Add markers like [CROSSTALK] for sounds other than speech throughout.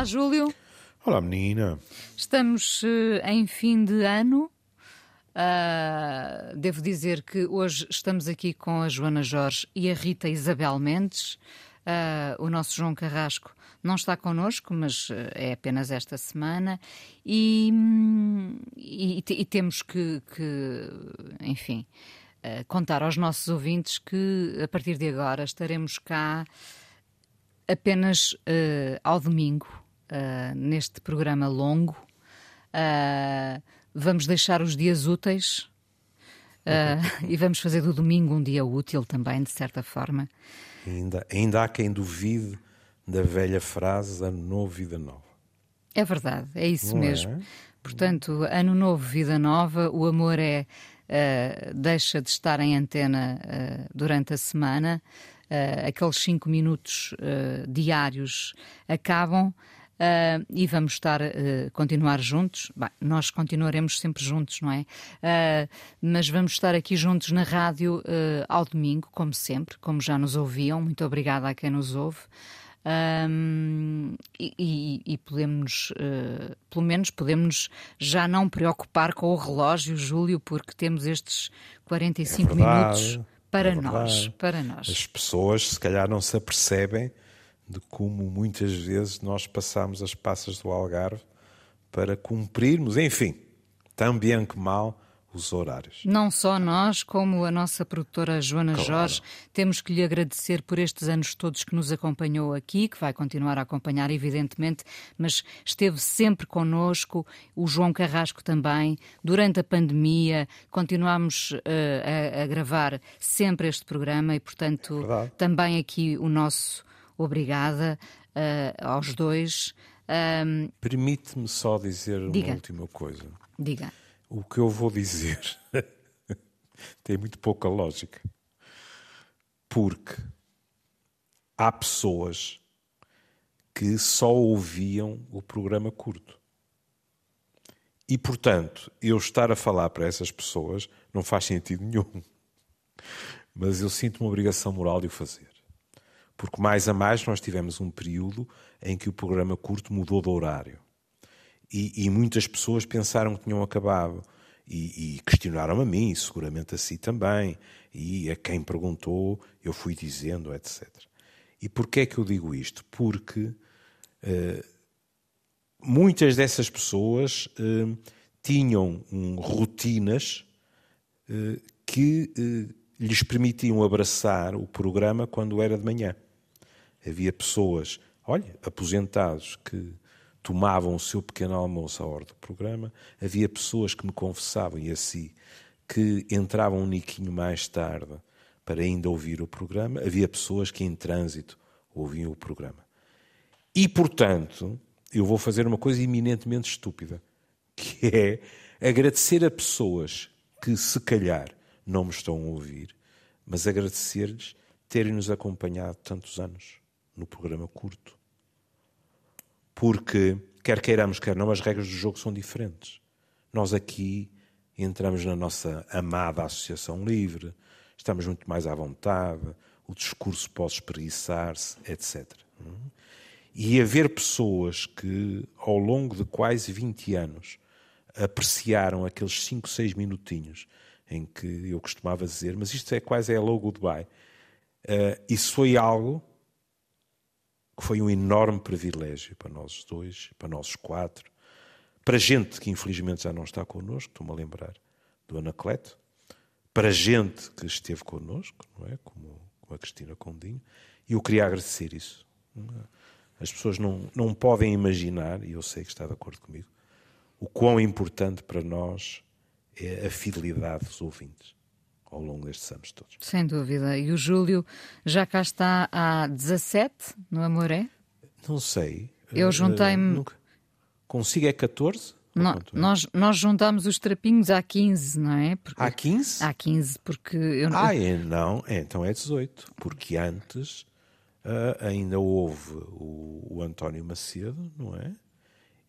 Olá, Júlio. Olá, menina. Estamos uh, em fim de ano. Uh, devo dizer que hoje estamos aqui com a Joana Jorge e a Rita Isabel Mendes. Uh, o nosso João Carrasco não está connosco, mas é apenas esta semana. E, e, e temos que, que enfim, uh, contar aos nossos ouvintes que a partir de agora estaremos cá apenas ao domingo uh, neste programa longo. Uh, vamos deixar os dias úteis uh, [LAUGHS] e vamos fazer do domingo um dia útil também, de certa forma. Ainda, ainda há quem duvide da velha frase ano novo, vida nova. É verdade, é isso Não mesmo. É? Portanto, ano novo, vida nova, o amor é uh, deixa de estar em antena uh, durante a semana, uh, aqueles cinco minutos diários acabam uh, e vamos estar, uh, continuar juntos. Bem, nós continuaremos sempre juntos, não é? Uh, mas vamos estar aqui juntos na rádio ao domingo, como sempre, como já nos ouviam. Muito obrigada a quem nos ouve. Um, e, e, e, podemos, uh, pelo menos, podemos já não preocupar com o relógio, Júlio, porque temos estes 45 é minutos para é nós, para nós. As pessoas, se calhar, não se apercebem de como muitas vezes nós passamos as passas do Algarve para cumprirmos, enfim, tão bem que mal, os horários. Não só nós, como a nossa produtora Joana claro. Jorge, temos que lhe agradecer por estes anos todos que nos acompanhou aqui, que vai continuar a acompanhar, evidentemente, mas esteve sempre connosco, o João Carrasco também. Durante a pandemia, continuamos uh, a, a, gravar sempre este programa e, portanto, é também aqui o nosso obrigada uh, aos dois. Um, Permite-me só dizer diga. uma última coisa. Diga. O que eu vou dizer [LAUGHS] tem muito pouca lógica. Porque há pessoas que só ouviam o programa curto. E, portanto, eu estar a falar para essas pessoas não faz sentido nenhum. Mas eu sinto uma obrigação moral de o fazer. Porque mais a mais nós tivemos um período em que o programa curto mudou de horário. E, e muitas pessoas pensaram que tinham acabado. E, e questionaram a mim, seguramente a si também. E a quem perguntou, eu fui dizendo, etc. E porquê é que eu digo isto? Porque uh, muitas dessas pessoas uh, tinham um, rotinas uh, que lhes permitiam abraçar o programa quando era de manhã. Havia pessoas, olha, aposentados que tomavam o seu pequeno almoço à hora do programa, havia pessoas que me confessavam, e assim, que entravam um niquinho mais tarde para ainda ouvir o programa, havia pessoas que em trânsito ouviam o programa. E, portanto, eu vou fazer uma coisa eminentemente estúpida, que é agradecer a pessoas que, se calhar, não me estão a ouvir, mas agradecer-lhes terem-nos acompanhado tantos anos no programa curto. Porque, quer queiramos, quer não, as regras do jogo são diferentes. Nós aqui entramos na nossa amada Associação Livre, estamos muito mais à vontade, o discurso pode espreguiçar-se, etc. E haver pessoas que, ao longo de quase 20 anos, apreciaram aqueles 5, 6 minutinhos em que eu costumava dizer, mas isto é quase é hello goodbye. Uh, isso foi algo que foi um enorme privilégio para nós dois, para nós quatro, para gente que infelizmente já não está connosco, estou-me a lembrar do Anacleto, para gente que esteve connosco, não é? Como, como a Cristina Condinho, e eu queria agradecer isso. As pessoas não, não podem imaginar, e eu sei que está de acordo comigo, o quão importante para nós é a fidelidade dos ouvintes ao longo destes anos todos. Sem dúvida. E o Júlio já cá está há 17 no Amoré? Não sei. Eu juntei-me. Uh, Consigo é 14? No, nós, nós juntámos os trapinhos há 15, não é? Porque, há 15? Há 15, porque eu não. Ah, é, não, é, então é 18. Porque antes uh, ainda houve o, o António Macedo, não é?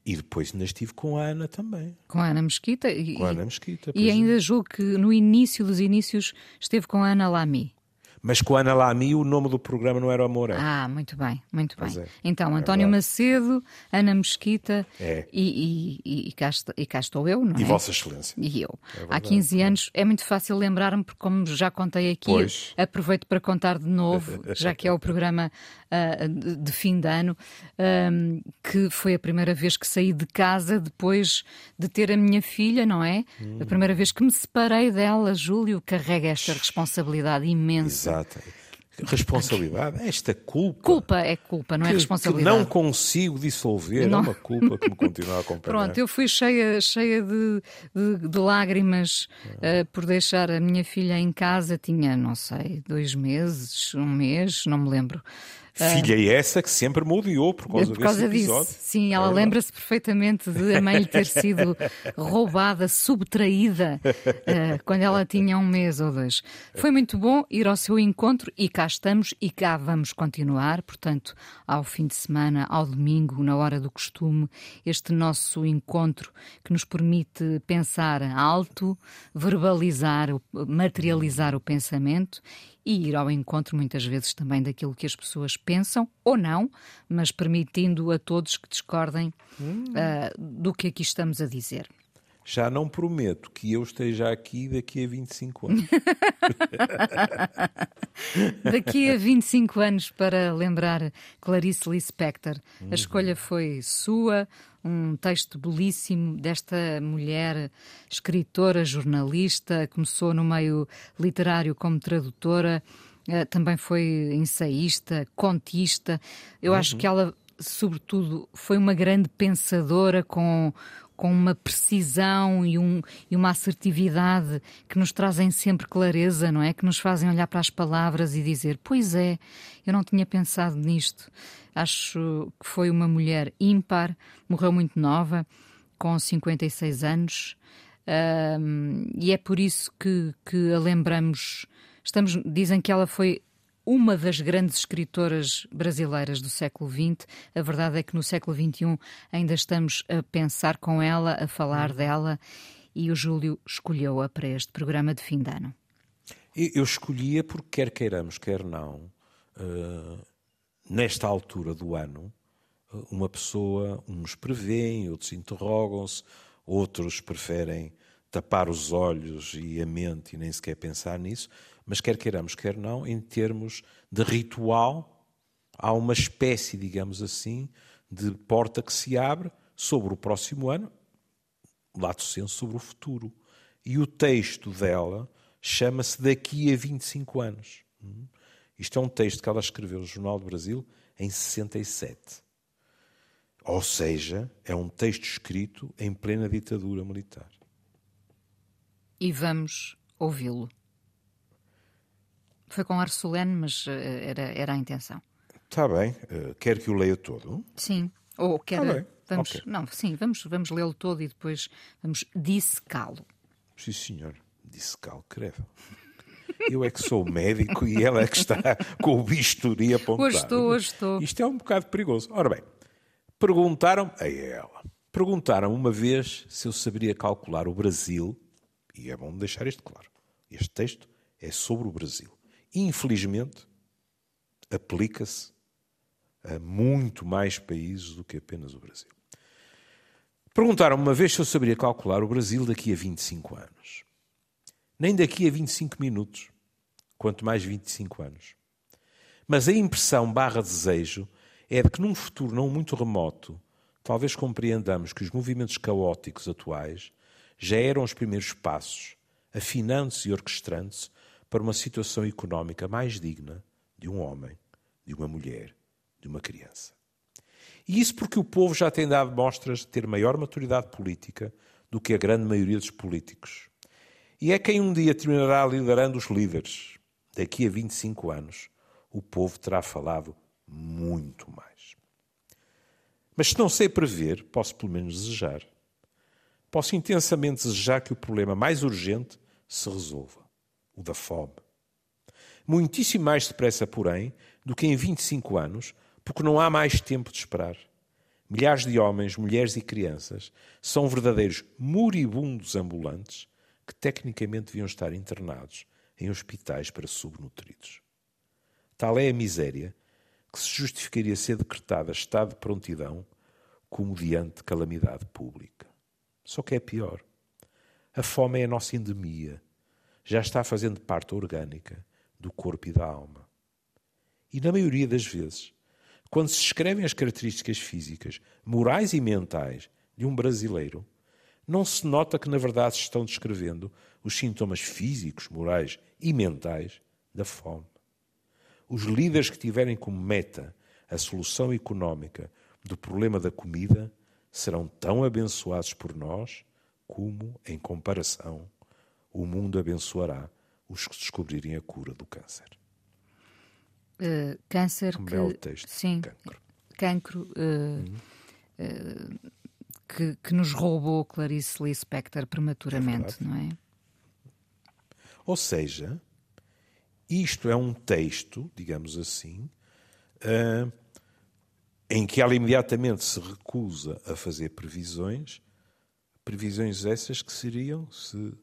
E depois ainda estive com a Ana também. Com a Ana Mesquita? E, com a Ana Mesquita. E ainda é. julgo que no início dos inícios esteve com a Ana Lamy. Mas com a Ana Lamy o nome do programa não era Amor é. Ah, muito bem, muito bem. É. Então, António é Macedo, Ana Mesquita é. e, e, e, cá está, e, cá estou eu, não e é? Vossa Excelência. E eu. É Há 15 anos é muito fácil lembrar-me, porque como já contei aqui, pois. aproveito para contar de novo, [LAUGHS] já que é o programa uh, de, de, fim de ano, um, que foi a primeira vez que saí de casa depois de ter a minha filha, não é? Hum. A primeira vez que me separei dela, Júlio, carrega esta responsabilidade imensa. Exato. Responsabilidade, esta culpa. Culpa é culpa, não é que, responsabilidade. Que não consigo dissolver, não. é uma culpa que me continua a acompanhar. Pronto, eu fui cheia, cheia de, de, de lágrimas uh, por deixar a minha filha em casa, tinha, não sei, dois meses, um mês, não me lembro. Filha uh, essa que sempre me odiou por causa, por causa desse episódio. Disso. Sim, ela é lembra-se perfeitamente de a mãe lhe ter sido [LAUGHS] roubada, subtraída, uh, quando ela tinha um mês ou dois. Foi muito bom ir ao seu encontro e cá estamos e cá vamos continuar. Portanto, ao fim de semana, ao domingo, na hora do costume, este nosso encontro que nos permite pensar alto, verbalizar, materializar o pensamento e ir ao encontro muitas vezes também daquilo que as pessoas pensam ou não, mas permitindo a todos que discordem hum. uh, do que aqui estamos a dizer. Já não prometo que eu esteja aqui daqui a 25 anos. [LAUGHS] daqui a 25 anos para lembrar Clarice Lispector. A escolha foi sua, um texto belíssimo desta mulher, escritora, jornalista, começou no meio literário como tradutora, eh, também foi ensaísta, contista. Eu uhum. acho que ela, sobretudo, foi uma grande pensadora com com uma precisão e, um, e uma assertividade que nos trazem sempre clareza, não é? Que nos fazem olhar para as palavras e dizer: Pois é, eu não tinha pensado nisto. Acho que foi uma mulher ímpar, morreu muito nova, com 56 anos, um, e é por isso que, que a lembramos. Estamos, dizem que ela foi uma das grandes escritoras brasileiras do século XX. A verdade é que no século XXI ainda estamos a pensar com ela, a falar uhum. dela, e o Júlio escolheu-a para este programa de fim de ano. Eu escolhia porque, quer queiramos, quer não, uh, nesta altura do ano, uh, uma pessoa, uns prevêem, outros interrogam-se, outros preferem tapar os olhos e a mente e nem sequer pensar nisso. Mas quer queiramos, quer não, em termos de ritual, há uma espécie, digamos assim, de porta que se abre sobre o próximo ano, lato senso sobre o futuro. E o texto dela chama-se Daqui a 25 anos. Isto é um texto que ela escreveu no Jornal do Brasil em 67. Ou seja, é um texto escrito em plena ditadura militar. E vamos ouvi-lo. Foi com ar solene, mas eh, era, era a intenção. Está bem. Uh, quer que o leia todo? Sim. Ou quer. Tá vamos, okay. Não, sim, vamos, vamos lê-lo todo e depois vamos dissecá-lo. Sim, senhor. Dissecá-lo, credo. Eu é que sou médico e ela é que está com o bisturi apontado. Hoje estou, hoje estou. Isto é um bocado perigoso. Ora bem, perguntaram a ela. Perguntaram uma vez se eu saberia calcular o Brasil, e é bom deixar isto claro. Este texto é sobre o Brasil infelizmente, aplica-se a muito mais países do que apenas o Brasil. Perguntaram uma vez se eu saberia calcular o Brasil daqui a 25 anos. Nem daqui a 25 minutos, quanto mais 25 anos. Mas a impressão barra desejo é de que num futuro não muito remoto, talvez compreendamos que os movimentos caóticos atuais já eram os primeiros passos, afinando-se e orquestrando-se para uma situação económica mais digna de um homem, de uma mulher, de uma criança. E isso porque o povo já tem dado mostras de ter maior maturidade política do que a grande maioria dos políticos. E é quem um dia terminará liderando os líderes. Daqui a 25 anos, o povo terá falado muito mais. Mas se não sei prever, posso pelo menos desejar. Posso intensamente desejar que o problema mais urgente se resolva o da fome. Muitíssimo mais depressa, porém, do que em 25 anos, porque não há mais tempo de esperar. Milhares de homens, mulheres e crianças são verdadeiros moribundos ambulantes que tecnicamente deviam estar internados em hospitais para subnutridos. Tal é a miséria que se justificaria ser decretada estado de prontidão como diante de calamidade pública. Só que é pior. A fome é a nossa endemia. Já está fazendo parte orgânica do corpo e da alma. E na maioria das vezes, quando se escrevem as características físicas, morais e mentais de um brasileiro, não se nota que na verdade se estão descrevendo os sintomas físicos, morais e mentais da fome. Os líderes que tiverem como meta a solução económica do problema da comida serão tão abençoados por nós como, em comparação, o mundo abençoará os que descobrirem a cura do câncer. Uh, câncer um que... belo texto. Sim, cancro. cancro uh, uh, que, que, nos roubou Clarice Lispector prematuramente, é não é? Ou seja, isto é um texto, digamos assim, em que ela imediatamente se recusa a fazer previsões, previsões essas que seriam, se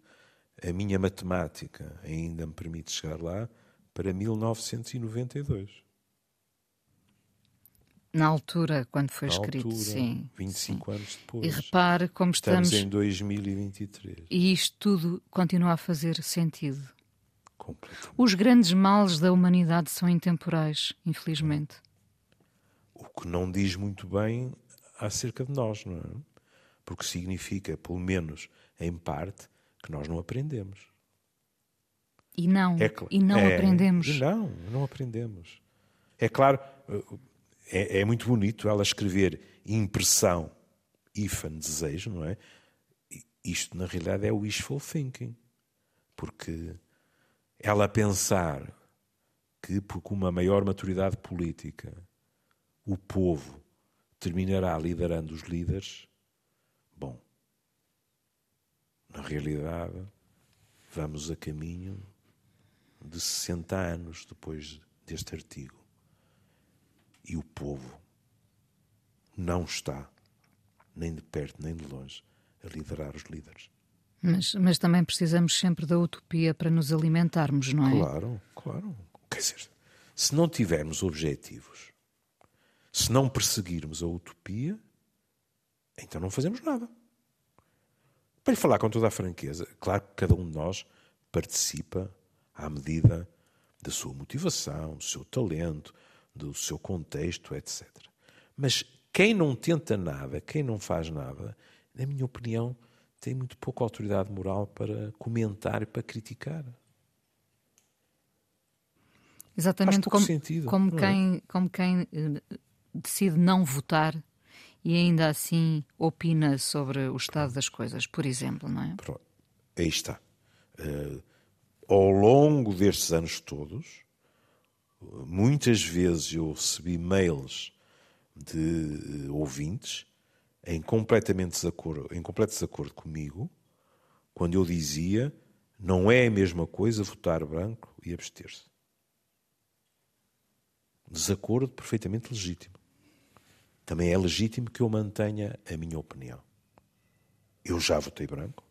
a minha matemática ainda me permite chegar lá, para 1992. Na altura, quando foi Na escrito, altura, sim. 25 sim. anos depois. E repare como estamos. Estamos em 2023. E isto tudo continua a fazer sentido. Os grandes males da humanidade são intemporais, infelizmente. O que não diz muito bem acerca de nós, não é? Porque significa, pelo menos em parte, que nós não aprendemos. E não, É, e não é, aprendemos. E não, não aprendemos. É claro, é, é, muito bonito ela escrever impressão, ifan, desejo, não é? Isto, na realidade, é wishful thinking. Porque ela pensar que, por uma maior maturidade política, o povo terminará liderando os líderes, bom, na realidade, vamos a caminho de 60 anos depois deste artigo. E o povo não está, nem de perto nem de longe, a liderar os líderes. Mas, mas também precisamos sempre da utopia para nos alimentarmos, não é? Claro, claro. Quer dizer, se não tivermos objetivos, se não perseguirmos a utopia, então não fazemos nada. Para lhe falar com toda a franqueza, claro que cada um de nós participa à medida da sua motivação, do seu talento, do seu contexto, etc. Mas quem não tenta nada, quem não faz nada, na minha opinião, tem muito pouca autoridade moral para comentar e para criticar. Exatamente como, sentido, como, é? quem, como quem uh, decide não votar e ainda assim opina sobre o estado das coisas, por exemplo, não é? Pronto. Aí está. Uh, ao longo destes anos todos, muitas vezes eu recebi mails de uh, ouvintes em completamente desacordo, em completo desacordo comigo, quando eu dizia não é a mesma coisa votar branco e abster-se. Desacordo perfeitamente legítimo. Também é legítimo que eu mantenha a minha opinião. Eu já votei branco.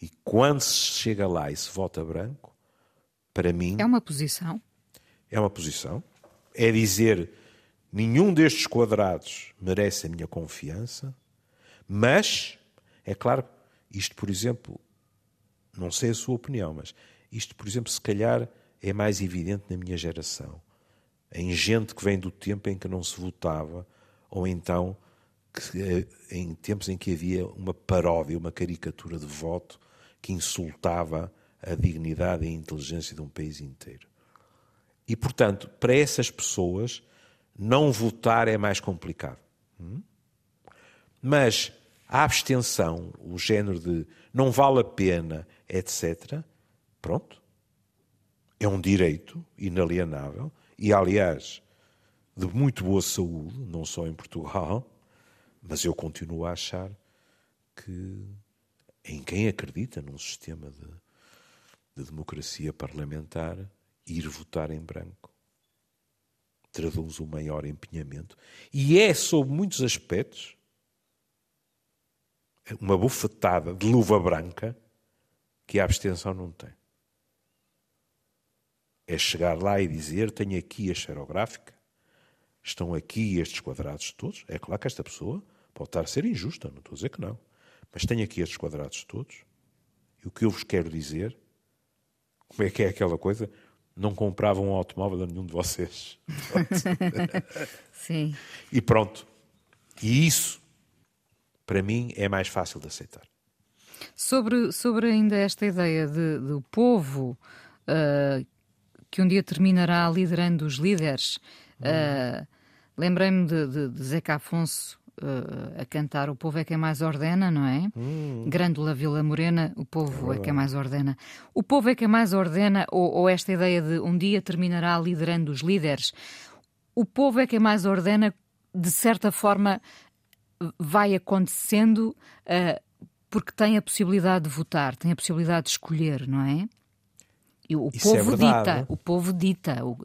E quando se chega lá e se vota branco, para mim. É uma posição. É uma posição. É dizer nenhum destes quadrados merece a minha confiança, mas, é claro, isto, por exemplo, não sei a sua opinião, mas isto, por exemplo, se calhar é mais evidente na minha geração. Em gente que vem do tempo em que não se votava, ou então que, em tempos em que havia uma paródia, uma caricatura de voto que insultava a dignidade e a inteligência de um país inteiro. E, portanto, para essas pessoas, não votar é mais complicado. Mas a abstenção, o género de não vale a pena, etc., pronto, é um direito inalienável e, aliás, de muito boa saúde, não só em Portugal, [LAUGHS] mas eu continuo a achar que em quem acredita num sistema de, de democracia parlamentar, ir votar em branco traduz o maior empenhamento e é, sob muitos aspectos, uma bufetada de luva branca que a abstenção não tem. É chegar lá e dizer: tenho aqui a xerográfica, estão aqui estes quadrados todos. É claro que esta pessoa pode estar a ser injusta, não estou a dizer que não. Mas tenho aqui estes quadrados todos. E o que eu vos quero dizer, como é que é aquela coisa? Não compravam um automóvel a nenhum de vocês. [LAUGHS] Sim. E pronto. E isso, para mim, é mais fácil de aceitar. Sobre, sobre ainda esta ideia de, do povo uh, que um dia terminará liderando os líderes, uh, lembrei-me de, de, de Zeca Afonso uh, a cantar O Povo é quem mais ordena, não é? Hum. Grândola Vila Morena, o povo é, é quem mais ordena. O povo é quem mais ordena, ou, ou esta ideia de um dia terminará liderando os líderes. O povo é quem mais ordena, de certa forma, vai acontecendo uh, porque tem a possibilidade de votar, tem a possibilidade de escolher, não é? E o Isso povo é dita, o povo dita. O,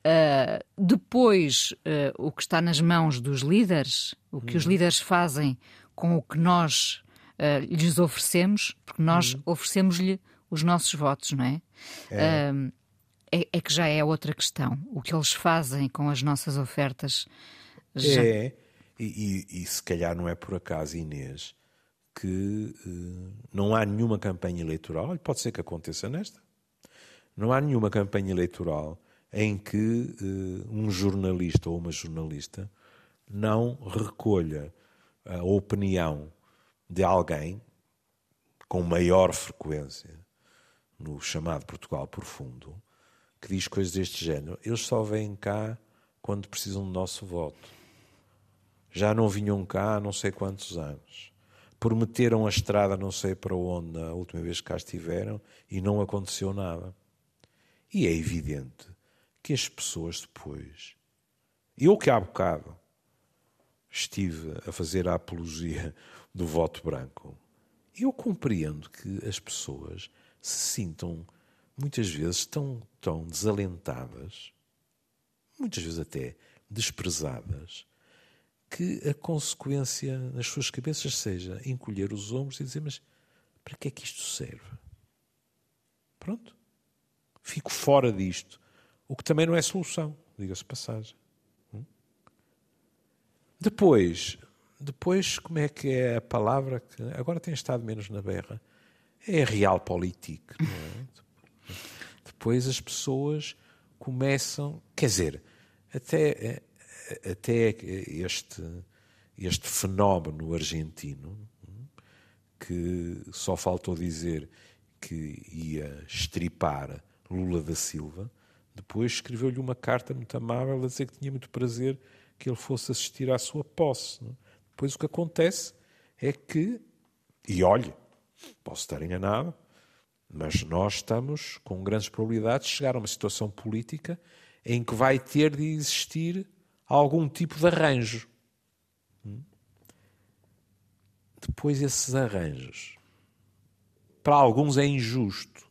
Uh, depois, uh, o que está nas mãos dos líderes, o que uhum. os líderes fazem com o que nós uh, lhes oferecemos, porque nós uhum. oferecemos-lhe os nossos votos, não é? É. é? é? que já é outra questão. O que eles fazem com as nossas ofertas. Já... É, e, e, e, se calhar não é por acaso, Inês, que não há nenhuma campanha eleitoral, pode ser que aconteça nesta, não há nenhuma campanha eleitoral em que uh, um jornalista ou uma jornalista não recolha a opinião de alguém com maior frequência no chamado Portugal profundo, que diz coisas deste género. Eles só vêm cá quando precisam do nosso voto. Já não vinham cá há não sei quantos anos. Prometeram a estrada não sei para onde a última vez que cá estiveram e não aconteceu nada. E é evidente que as pessoas depois. Eu que há bocado estive a fazer a apologia do voto branco, eu compreendo que as pessoas se sintam muitas vezes tão, tão desalentadas, muitas vezes até desprezadas, que a consequência nas suas cabeças seja encolher os ombros e dizer: Mas para que é que isto serve? Pronto. Fico fora disto. O que também não é solução, diga-se passagem. Hum? Depois, depois, como é que é a palavra que agora tem estado menos na berra? É realpolitik. É? depois as pessoas começam, quer dizer, até, até este, este fenómeno argentino, que só faltou dizer que ia estripar Lula da Silva, depois escreveu-lhe uma carta muito amável a dizer que tinha muito prazer que ele fosse assistir à sua posse. Não? É? Depois o que acontece é que, e olhe, posso estar enganado, mas nós estamos com grandes probabilidades de chegar a uma situação política em que vai ter de existir algum tipo de arranjo. Hum? Depois esses arranjos, para alguns é injusto.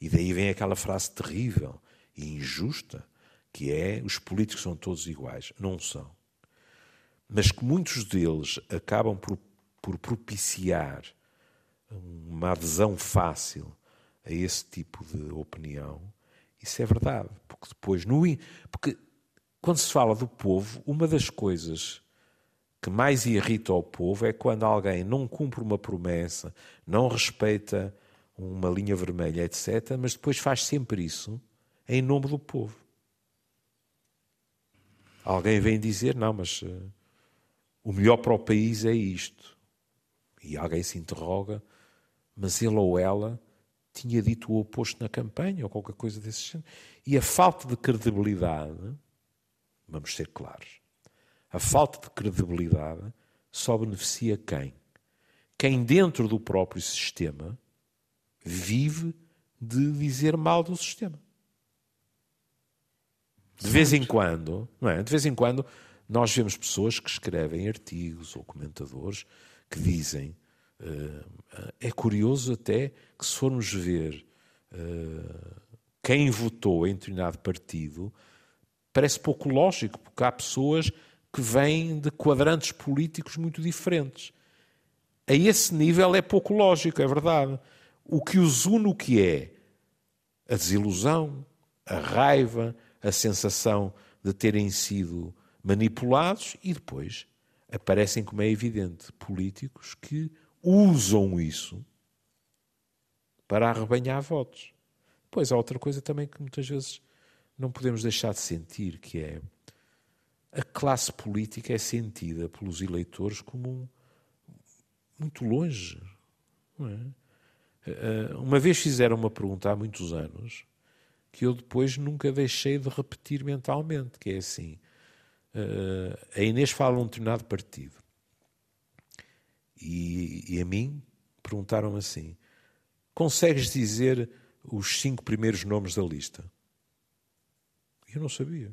E daí vem aquela frase terrível e injusta, que é os políticos são todos iguais. Não são. Mas que muitos deles acabam por, por propiciar uma adesão fácil a esse tipo de opinião, isso é verdade. Porque depois, no, porque quando se fala do povo, uma das coisas que mais irrita ao povo é quando alguém não cumpre uma promessa, não respeita uma linha vermelha, etc., mas depois faz sempre isso em nome do povo. Alguém vem dizer, não, mas uh, o melhor para o país é isto. E alguém se interroga, mas ele ou ela tinha dito o oposto na campanha ou qualquer coisa desse género. E a falta de credibilidade, vamos ser claros, a falta de credibilidade só beneficia quem? Quem dentro do próprio sistema vive de dizer mal do sistema. De vez em quando, não é? De vez em quando nós vemos pessoas que escrevem artigos ou comentadores que dizem uh, é curioso até que se formos ver uh, quem votou em determinado partido parece pouco lógico porque há pessoas que vêm de quadrantes políticos muito diferentes. A esse nível é pouco lógico, é verdade. O que os une o que é? A desilusão, a raiva, a sensação de terem sido manipulados e depois aparecem, como é evidente, políticos que usam isso para arrebanhar votos. Pois há outra coisa também que muitas vezes não podemos deixar de sentir, que é a classe política é sentida pelos eleitores como um, muito longe. É? Eh, uma vez fizeram uma pergunta há muitos anos que eu depois nunca deixei de repetir mentalmente, que é assim, uh, a Inês fala num determinado partido e, e a mim perguntaram assim, consegues dizer os cinco primeiros nomes da lista? Eu não sabia.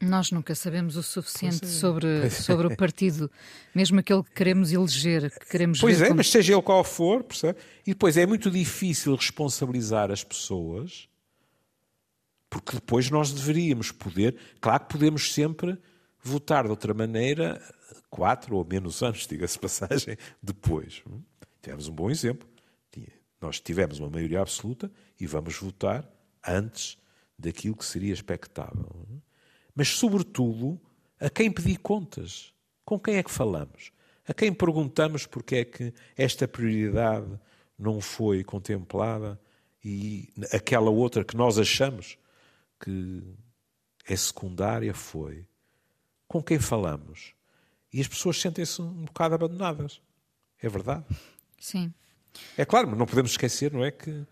Nós nunca sabemos o suficiente é. sobre, sobre o partido, mesmo aquele que queremos eleger, que queremos Pois é, como... mas seja ele qual for, percebe? E depois é muito difícil responsabilizar as pessoas, porque depois nós deveríamos poder, claro que podemos sempre votar de outra maneira, quatro ou menos anos, [LAUGHS] diga-se passagem, depois. Tivemos um bom exemplo. Nós tivemos uma maioria absoluta e vamos votar antes daquilo que seria expectável mas, sobretudo, a quem pedir contas. Com quem é que falamos? A quem perguntamos porque é que esta prioridade não foi contemplada e aquela outra que nós achamos que é secundária foi. Com quem falamos? E as pessoas sentem-se um bocado abandonadas. É verdade? Sim. É claro, mas não podemos esquecer, não é que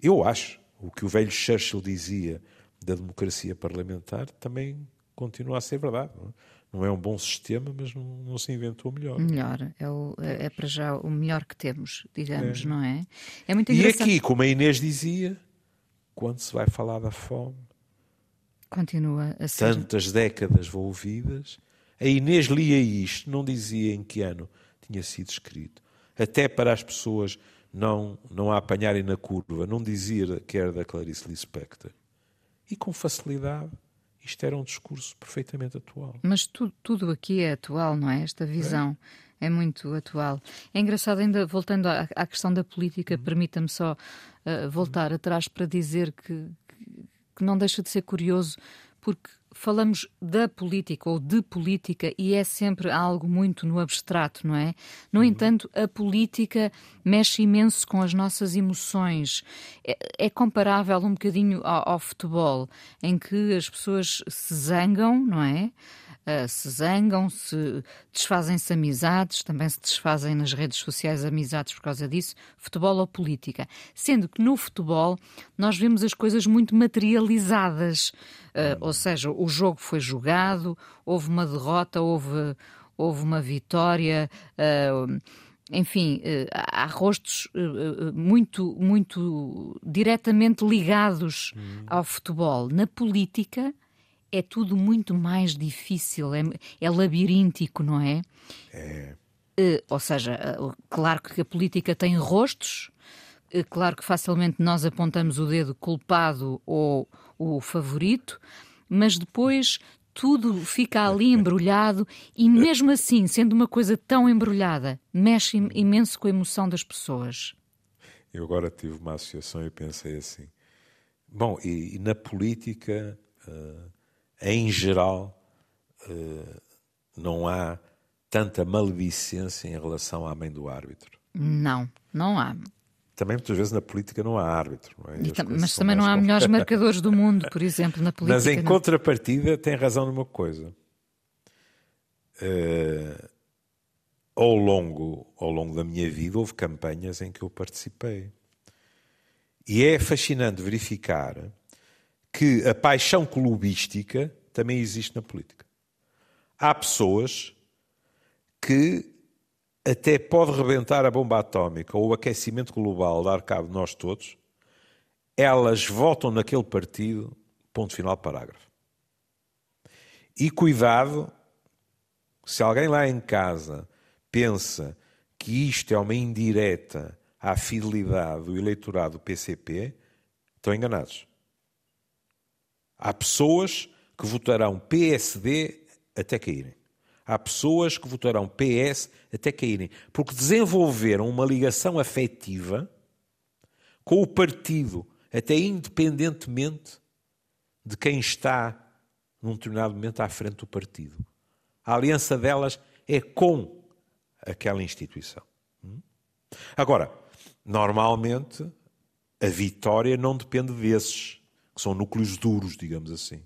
eu acho o que o velho Churchill dizia da democracia parlamentar também continua a ser verdade. Não é? Não é um bom sistema, mas não, não se inventou melhor. Melhor, é, o, é, é, para já o melhor que temos, digamos, é. não é? É muito engraçado. E aqui, como a Inês dizia, quando se vai falar da fome, continua a ser. Tantas décadas envolvidas, a Inês lia isto, não dizia em que ano tinha sido escrito. Até para as pessoas não, não a apanharem na curva, não dizia que era da Clarice Lispector. E com facilidade, isto era um discurso perfeitamente atual. Mas tu, tudo aqui é atual, não é? Esta visão é, é muito atual. É engraçado, ainda voltando à, à questão da política, uhum. permita-me só uh, voltar uhum. atrás para dizer que, que não deixa de ser curioso, porque falamos da política ou de política e é sempre algo muito no abstrato, não é? No uhum. entanto, a política mexe imenso com as nossas emoções. É, é comparável um bocadinho ao, ao futebol, em que as pessoas se zangam, não é? Uh, se zangam, se desfazem-se amizades, também se desfazem nas redes sociais amizades por causa disso, futebol ou política. Sendo que no futebol nós vemos as coisas muito materializadas, uh, ou seja, o jogo foi jogado, houve uma derrota, houve, houve uma vitória. Uh, enfim, há rostos muito, muito diretamente ligados hum. ao futebol. Na política, é tudo muito mais difícil, é, é labiríntico, não é? É. Uh, ou seja, uh, claro que a política tem rostos, uh, claro que facilmente nós apontamos o dedo culpado ou o favorito, mas depois tudo fica ali embrulhado e, mesmo assim, sendo uma coisa tão embrulhada, mexe imenso com a emoção das pessoas. Eu agora tive uma associação e pensei assim: bom, e, e na política. Uh em geral, eh, não há tanta maledicência em relação à mãe do árbitro. Não, não há. Também muitas vezes na política não há árbitro. Não é? mas também não há melhores [LAUGHS] marcadores do mundo, por exemplo, na política. Mas em não. contrapartida tem razão numa coisa. Uh, ao, longo, ao longo da minha vida houve campanhas em que eu participei. E é fascinante verificar que a paixão clubística também existe na política. Há pessoas que até pode rebentar a bomba atómica ou o aquecimento global, dar cabo de nós todos, elas votam naquele partido, ponto final, parágrafo. E cuidado, se alguém lá em casa pensa que isto é uma indireta à fidelidade do eleitorado do PCP, estão enganados. Há pessoas que votarão PSD até caírem. Há pessoas que votarão PS até caírem, porque desenvolveram uma ligação afetiva com o partido até independentemente de quem está num determinado momento à frente do partido. A aliança delas é com aquela instituição. Hum? Agora, normalmente a vitória não depende desses, que são núcleos duros, digamos assim.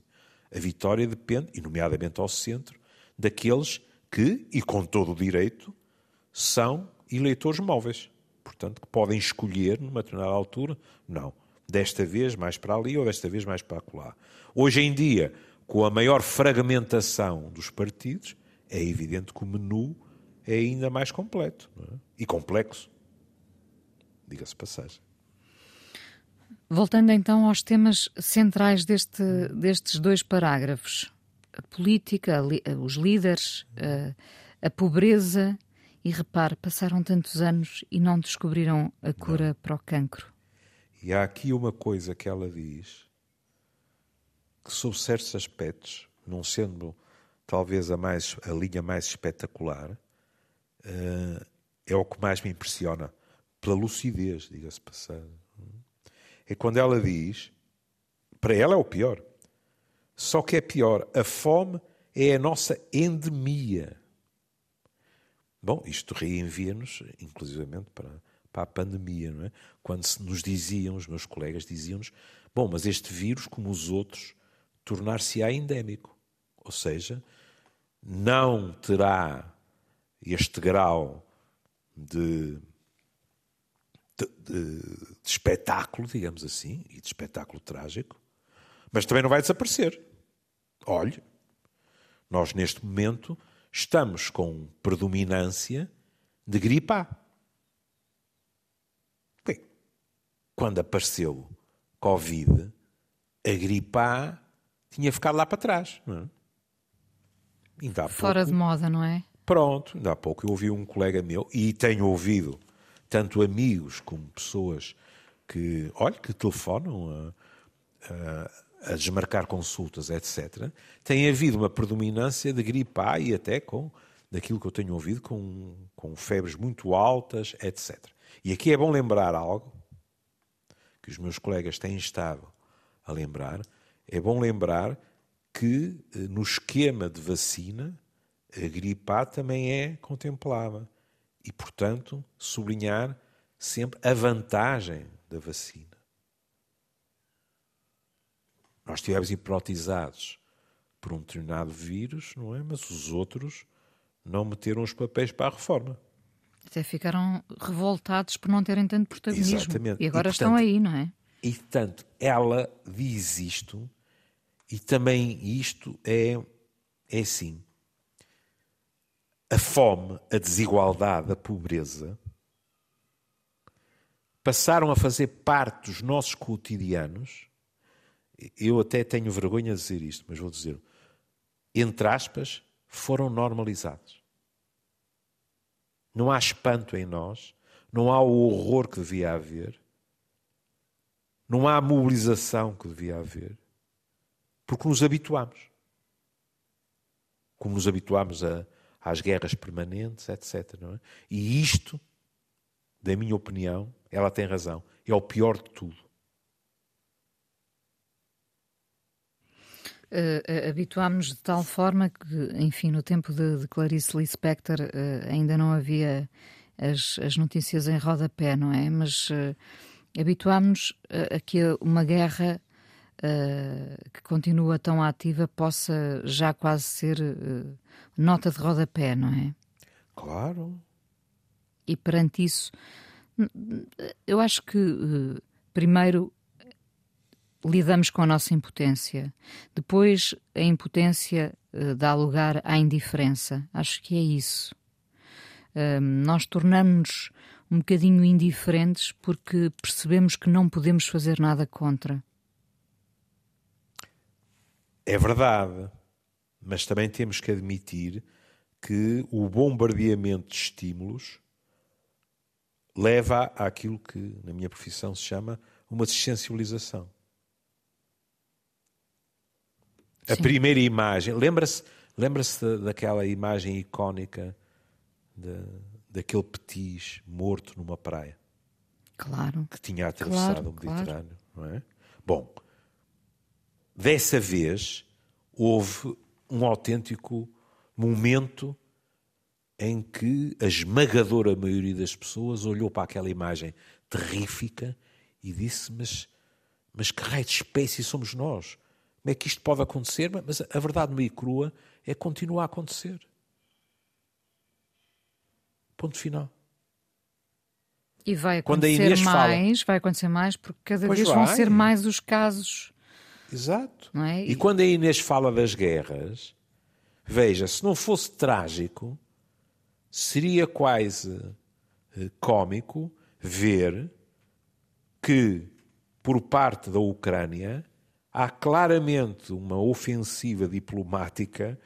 A vitória depende, e nomeadamente ao centro, daqueles que, e com todo o direito, são eleitores móveis. Portanto, que podem escolher, numa determinada altura, não, desta vez mais para ali ou desta vez mais para lá. Hoje em dia, com a maior fragmentação dos partidos, é evidente que o menu é ainda mais completo é? e complexo. Diga-se passagem. Voltando então aos temas centrais deste, destes dois parágrafos: a política, os líderes, a, a, pobreza. E repare, passaram tantos anos e não descobriram a cura não. para o cancro. E há aqui uma coisa que ela diz que, sob certos aspectos, não sendo talvez a, mais, a linha mais espetacular, uh, é o que mais me impressiona, pela lucidez, diga-se passado. É quando ela diz, para ela é o pior, só que é pior, a fome é a nossa endemia. Bom, isto reenvia-nos, inclusivamente, para, para a pandemia, não é? Quando nos diziam, os meus colegas diziam-nos, bom, mas este vírus, como os outros, tornar-se-á endémico. Ou seja, não terá este grau de, de, de, de, espetáculo, digamos assim, e de espetáculo trágico, mas também não vai desaparecer. Olhe, nós neste momento estamos com predominância de gripe A. Quando apareceu Covid, a gripe A tinha ficado lá para trás. Não é? Fora pouco, de moda, não é? Pronto, ainda há pouco eu ouvi um colega meu, e tenho ouvido tanto amigos como pessoas que, olha, que telefonam a, a, a desmarcar consultas, etc. Tem havido uma predominância de gripe A e até com, daquilo que eu tenho ouvido, com, com febres muito altas, etc. E aqui é bom lembrar algo que os meus colegas têm estado a lembrar, é bom lembrar que eh, no esquema de vacina a gripe A também é contemplada. E, portanto, sublinhar sempre a vantagem da vacina. Nós estivemos hipnotizados por um determinado vírus, não é? Mas os outros não meteram os papéis para a reforma. Até ficaram revoltados por não terem tanto protagonismo. Exatamente. E agora e, portanto, estão aí, não é? E, portanto, ela diz isto e também isto é, é assim. A fome, a desigualdade, a pobreza passaram a fazer parte dos nossos cotidianos. Eu até tenho vergonha de dizer isto, mas vou dizer, entre aspas, foram normalizados. Não há espanto em nós, não há o horror que devia haver, não há a mobilização que devia haver porque nos habituamos. Como nos habituamos a, às guerras permanentes, etc. É? E isto, da minha opinião, ela tem razão, é o pior de tudo. Uh, habituámos de tal forma que, enfim, no tempo de, de Clarice Lispector uh, ainda não havia as, as, notícias em rodapé, não é? Mas uh, habituámos a que uma guerra uh, que continua tão ativa possa já quase ser uh, nota de rodapé, não é? Claro. E perante isso, eu acho que uh, primeiro lidamos com a nossa impotência, depois a impotência dá lugar à indiferença. Acho que é isso. nós tornamos-nos um bocadinho indiferentes porque percebemos que não podemos fazer nada contra. É verdade, mas também temos que admitir que o bombardeamento de estímulos leva àquilo que na minha profissão se chama uma desensibilização. A Sim. primeira imagem, lembra-se lembra-se daquela imagem icónica de, daquele petis morto numa praia? Claro. Que tinha atravessado claro, o Mediterrâneo. Claro. Não é? Bom, dessa vez houve um autêntico momento em que a esmagadora maioria das pessoas olhou para aquela imagem terrífica e disse: Mas, mas que raio de espécie somos nós? Como é que isto pode acontecer? Mas a verdade meio crua é que continua a acontecer. Ponto final. E vai acontecer mais, fala, vai acontecer mais, porque cada vez vai. vão ser mais os casos. Exato. É? E... quando a Inês fala das guerras, veja, se não fosse trágico, seria quase eh, cômico ver que, por parte da Ucrânia, há claramente uma ofensiva diplomática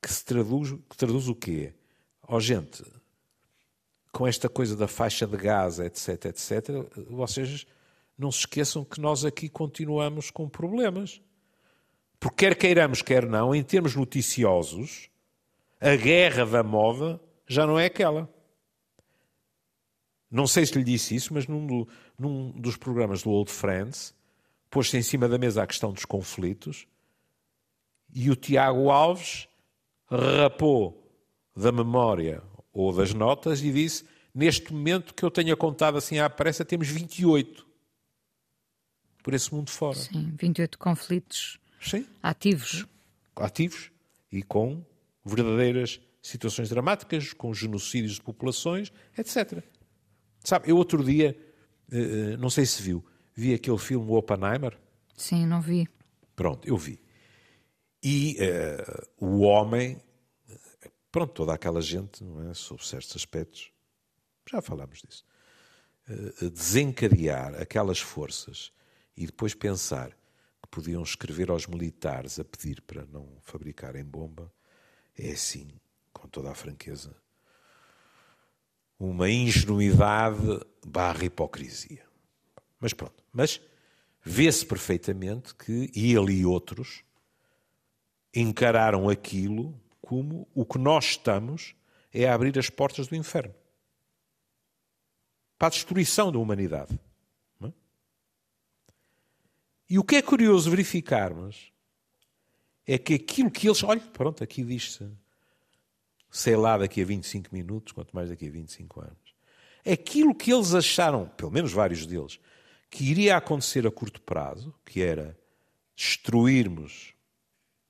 que se traduz, que traduz o quê? Ó oh, gente, com esta coisa da faixa de Gaza, etc, etc, vocês não se esqueçam que nós aqui continuamos com problemas. Porque quer queiramos, quer não, em termos noticiosos, a guerra da moda já não é aquela. Não sei se lhe disse isso, mas num, do, num dos programas do Old Friends, pôs-se em cima da mesa a questão dos conflitos e o Tiago Alves rapou da memória ou das notas e disse: Neste momento que eu tenha contado assim à pressa, temos 28 por esse mundo fora. Sim, 28 conflitos Sim. ativos. Ativos e com verdadeiras situações dramáticas, com genocídios de populações, etc. Sabe, eu outro dia, eh, eh, não sei se viu, vi aquele filme Oppenheimer. Sim, não vi. Pronto, eu vi. E uh, o homem pronto, toda aquela gente, não é, sob certos aspectos, já falámos disso, uh, desencadear aquelas forças e depois pensar que podiam escrever aos militares a pedir para não fabricarem bomba, é assim, com toda a franqueza, uma ingenuidade barra hipocrisia. Mas pronto, mas vê-se perfeitamente que ele e outros encararam aquilo como o que nós estamos é a abrir as portas do inferno para a destruição da humanidade. É? E o que é curioso verificarmos é que aquilo que eles. Olha, pronto, aqui diz-se, sei lá, daqui a 25 minutos, quanto mais daqui a 25 anos. Aquilo que eles acharam, pelo menos vários deles, que iria acontecer a curto prazo, que era destruirmos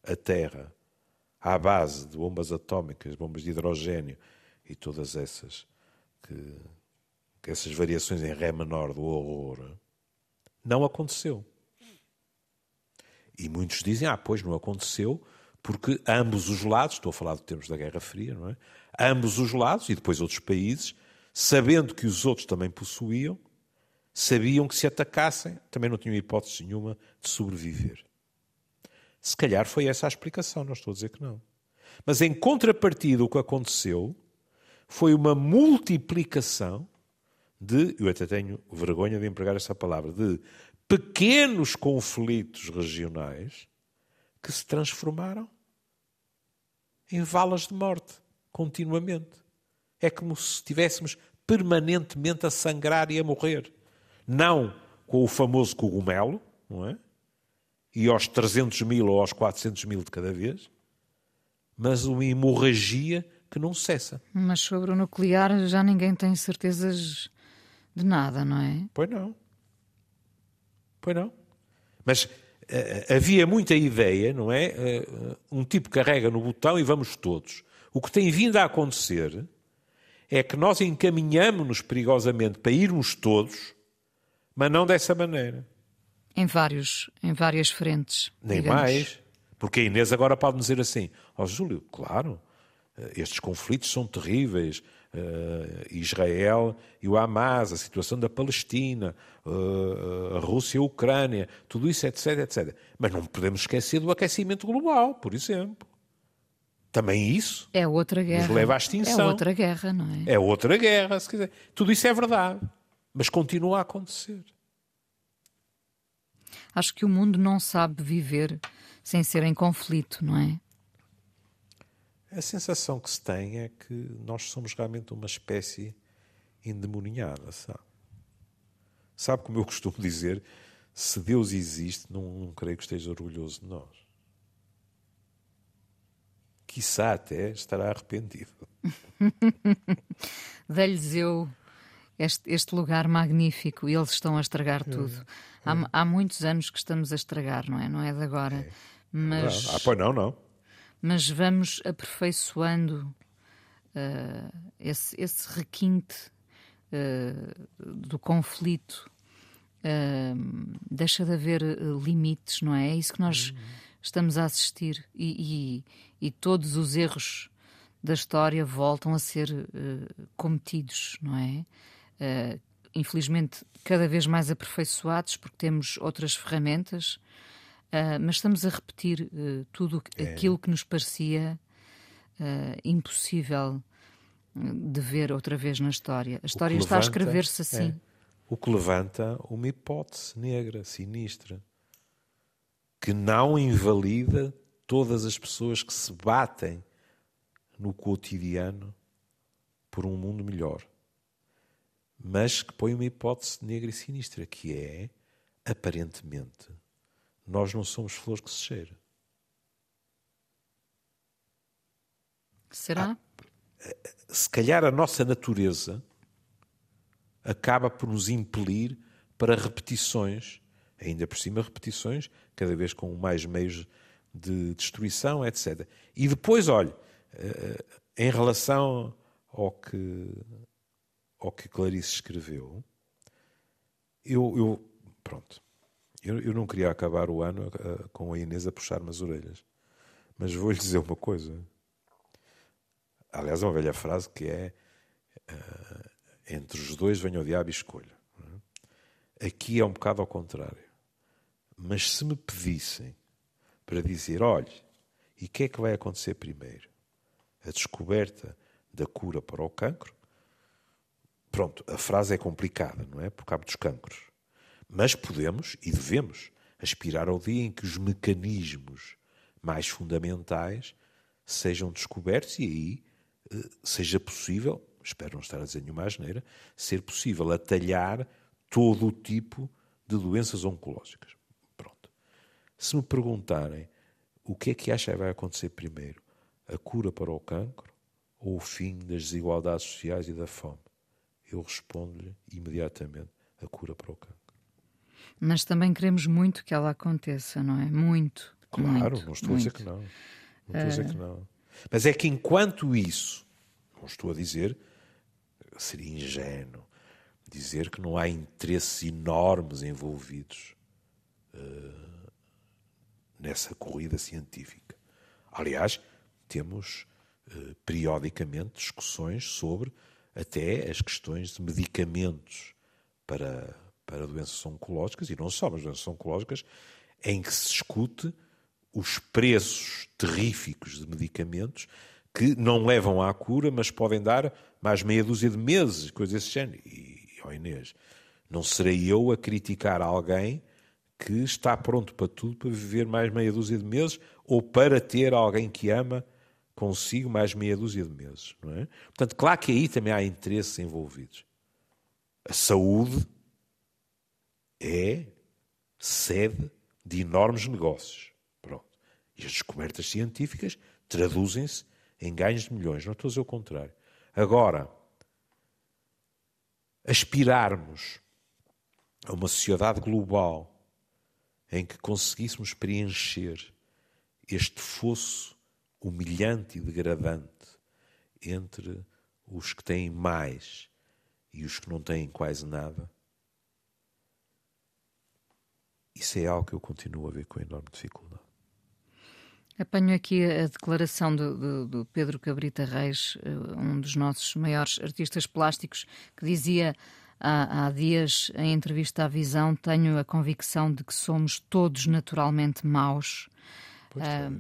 a Terra à base de bombas atómicas, bombas de hidrogênio e todas essas que, que essas variações em ré menor do horror, não aconteceu. E muitos dizem, ah, pois não aconteceu, porque ambos os lados, estou a falar de termos da Guerra Fria, não é? Ambos os lados, e depois outros países, sabendo que os outros também possuíam, sabiam que se atacassem, também não tinham hipótese nenhuma de sobreviver. Se calhar foi essa a explicação, não estou a dizer que não. Mas em contrapartida, o que aconteceu foi uma multiplicação de, eu até tenho vergonha de empregar essa palavra, de pequenos conflitos regionais que se transformaram em valas de morte, continuamente. É como se estivéssemos permanentemente a sangrar e a morrer. Não com o famoso cogumelo, não é? e aos 300 mil ou aos 400 mil de cada vez, mas uma hemorragia que não cessa. Mas sobre o nuclear já ninguém tem certezas de nada, não é? Pois não. Pois não. Mas uh, havia muita ideia, não é? Uh, um tipo carrega no botão e vamos todos. O que tem vindo a acontecer é que nós encaminhamos-nos perigosamente para irmos todos, mas não dessa maneira. Em, vários, em várias frentes. Nem digamos. mais. Porque a Inês agora pode dizer assim: Ó oh, Júlio, claro, estes conflitos são terríveis. Uh, Israel e o Hamas, a situação da Palestina, uh, a Rússia e a Ucrânia, tudo isso, etc, etc. Mas não podemos esquecer do aquecimento global, por exemplo. Também isso é outra guerra. nos leva à extinção. É outra guerra, não é? É outra guerra, se quiser. Tudo isso é verdade, mas continua a acontecer. Acho que o mundo não sabe viver sem ser em conflito, não é? A sensação que se tem é que nós somos realmente uma espécie endemoniada, sabe? Sabe como eu costumo dizer? se Deus existe, não, não creio que esteja orgulhoso de nós. Quissá até estará arrependido. [LAUGHS] Dei-lhes eu este, este, lugar magnífico e eles estão a estragar hum, tudo. Há, hum. há, muitos anos que estamos a estragar, não é? Não é de agora. É. Mas, ah, pois não, não. Mas vamos aperfeiçoando uh, esse, esse requinte uh, do conflito. Uh, deixa de haver limites, não é? É isso que nós uhum. estamos a assistir. E, e, e, todos os erros da história voltam a ser cometidos, não é? infelizmente, cada vez mais aperfeiçoados, porque temos outras ferramentas, uh, mas estamos a repetir uh, tudo é. aquilo que nos parecia impossível de ver outra vez na história. A história está a escrever-se assim. É. O que levanta uma hipótese negra, sinistra, que não invalida todas as pessoas que se batem no cotidiano por um mundo melhor mas que põe uma hipótese negra e sinistra, que é, aparentemente, nós não somos flores que se cheira. Será? Ah, se calhar a nossa natureza acaba por nos impelir para repetições, ainda por cima repetições, cada vez com mais meios de destruição, etc. E depois, olhe, eh, em relação ao que ao que Clarice escreveu, eu, eu pronto, eu, eu, não queria acabar o ano uh, com a Inês a puxar-me as orelhas, mas vou-lhe dizer uma coisa. Aliás, é uma velha frase que é uh, entre os dois venha o diabo e escolha. É? Aqui é um bocado ao contrário. Mas se me pedissem para dizer, olhe, e o que é que vai acontecer primeiro? A descoberta da cura para o cancro Pronto, a frase é complicada, não é? Por causa dos cancros. Mas podemos e devemos aspirar ao dia em que os mecanismos mais fundamentais sejam descobertos e aí eh, seja possível, espero não estar a dizer nenhuma asneira, ser possível atalhar todo o tipo de doenças oncológicas. Pronto. Se me perguntarem o que é que acha que vai acontecer primeiro, a cura para o cancro ou o fim das desigualdades sociais e da fome? eu respondo-lhe imediatamente a cura para o cancro. Mas também queremos muito que ela aconteça, não é? Muito. Claro, muito, não estou muito. a dizer que não. Não estou a dizer que não. Mas é que enquanto isso, não estou a dizer, seria ingênuo dizer que não há interesses enormes envolvidos uh, nessa corrida científica. Aliás, temos uh, periodicamente discussões sobre até as questões de medicamentos para, para doenças oncológicas, e não só, mas doenças oncológicas, em que se discute os preços terríficos de medicamentos que não levam à cura, mas podem dar mais meia dúzia de meses, coisas desse género. E, ó Inês, não serei eu a criticar alguém que está pronto para tudo para viver mais meia dúzia de meses ou para ter alguém que ama consigo mais meia dúzia de meses. Não é? Portanto, claro que aí também há interesses envolvidos. A saúde é sede de enormes negócios. Pronto. E as descobertas científicas traduzem-se em ganhos de milhões. Não estou a dizer o contrário. Agora, aspirarmos a uma sociedade global em que conseguíssemos preencher este fosso humilhante e degradante entre os que têm mais e os que não têm quase nada, isso é algo que eu continuo a ver com enorme dificuldade. Apanho aqui a declaração do, do, do, Pedro Cabrita Reis, eh, um dos nossos maiores artistas plásticos, que dizia há, há dias, em entrevista à Visão, tenho a convicção de que somos todos naturalmente maus. Uh,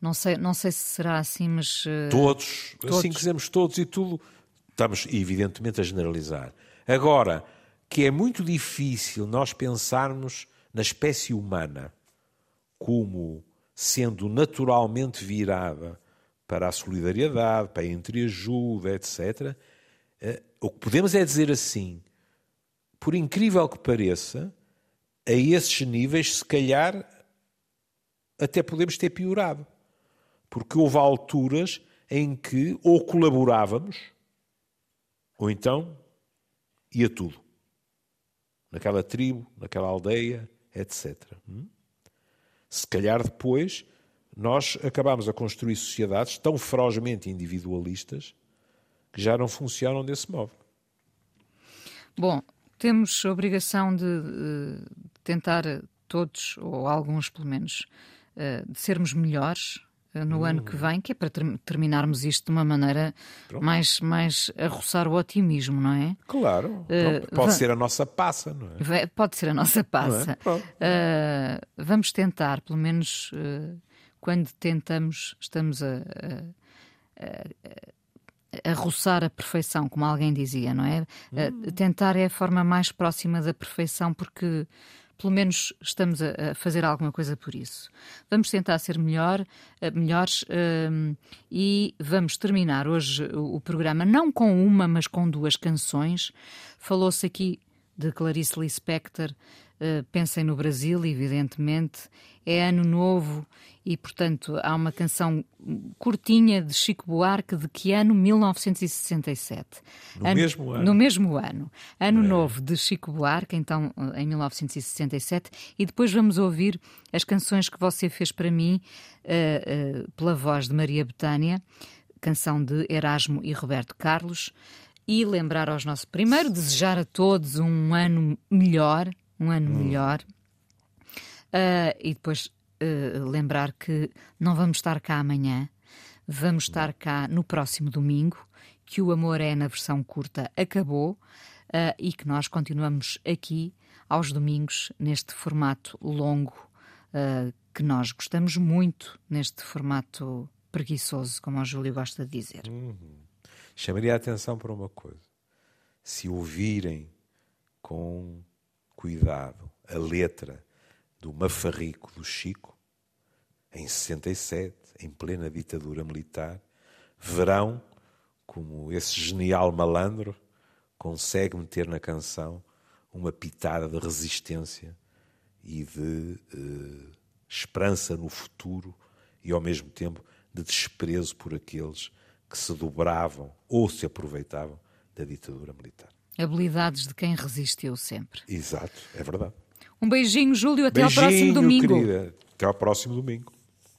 não sei, não sei se será assim, mas. Todos, todos, assim dizemos todos e tudo, estamos evidentemente a generalizar. Agora, que é muito difícil nós pensarmos na espécie humana como sendo naturalmente virada para a solidariedade, para a entreajuda, etc. Uh, o que podemos é dizer assim, por incrível que pareça, a esses níveis, se calhar, até podemos ter piorado. Porque houve alturas em que ou colaborávamos, ou então ia tudo. Naquela tribo, naquela aldeia, etc. Hum? Se calhar depois nós acabamos a construir sociedades tão ferozmente individualistas que já não funcionam desse modo. Bom, temos a obrigação de, de tentar todos, ou alguns pelo menos, eh, de sermos melhores no hum. ano que vem, que é para ter terminarmos isto de uma maneira mais, mais a roçar o otimismo, não é? Claro, uh, pode ser a nossa passa, não é? Pode ser a nossa passa. É? Uh, vamos tentar, pelo menos uh, quando tentamos, estamos a, a, a, a, roçar a perfeição, como alguém dizia, não é? Hum. tentar é a forma mais próxima da perfeição, porque pelo menos estamos a, fazer alguma coisa por isso. Vamos tentar ser melhor, eh, melhores um, e vamos terminar hoje o, o, programa não com uma, mas com duas canções. Falou-se aqui de Clarice Lispector, uh, Pensem no Brasil, evidentemente. É ano novo e, portanto, há uma canção curtinha de Chico Buarque de que ano? 1967. No ano, mesmo ano. No mesmo ano. Ano é. novo de Chico Buarque, então em 1967, e depois vamos ouvir as canções que você fez para mim uh, uh, pela voz de Maria Betânia, canção de Erasmo e Roberto Carlos, e lembrar aos nossos. Primeiro, desejar a todos um ano melhor, um ano hum. melhor. Uh, e depois uh, lembrar que não vamos estar cá amanhã, vamos estar cá no próximo domingo, que o Amor é na versão curta acabou uh, e que nós continuamos aqui aos domingos neste formato longo que nós gostamos muito, neste formato preguiçoso, como o Júlio gosta de dizer. Uhum. Chamaria a atenção para uma coisa. Se ouvirem com cuidado a letra do Mafarrico do Chico, em 67, em plena ditadura militar, verão como esse genial malandro consegue meter na canção uma pitada de resistência e de eh, esperança no futuro e, ao mesmo tempo, de desprezo por aqueles que se dobravam ou se aproveitavam da ditadura militar. Habilidades de quem resistiu sempre. Exato, é verdade. Um beijinho, Júlio. Até beijinho, ao próximo domingo. Querida. Até ao próximo domingo.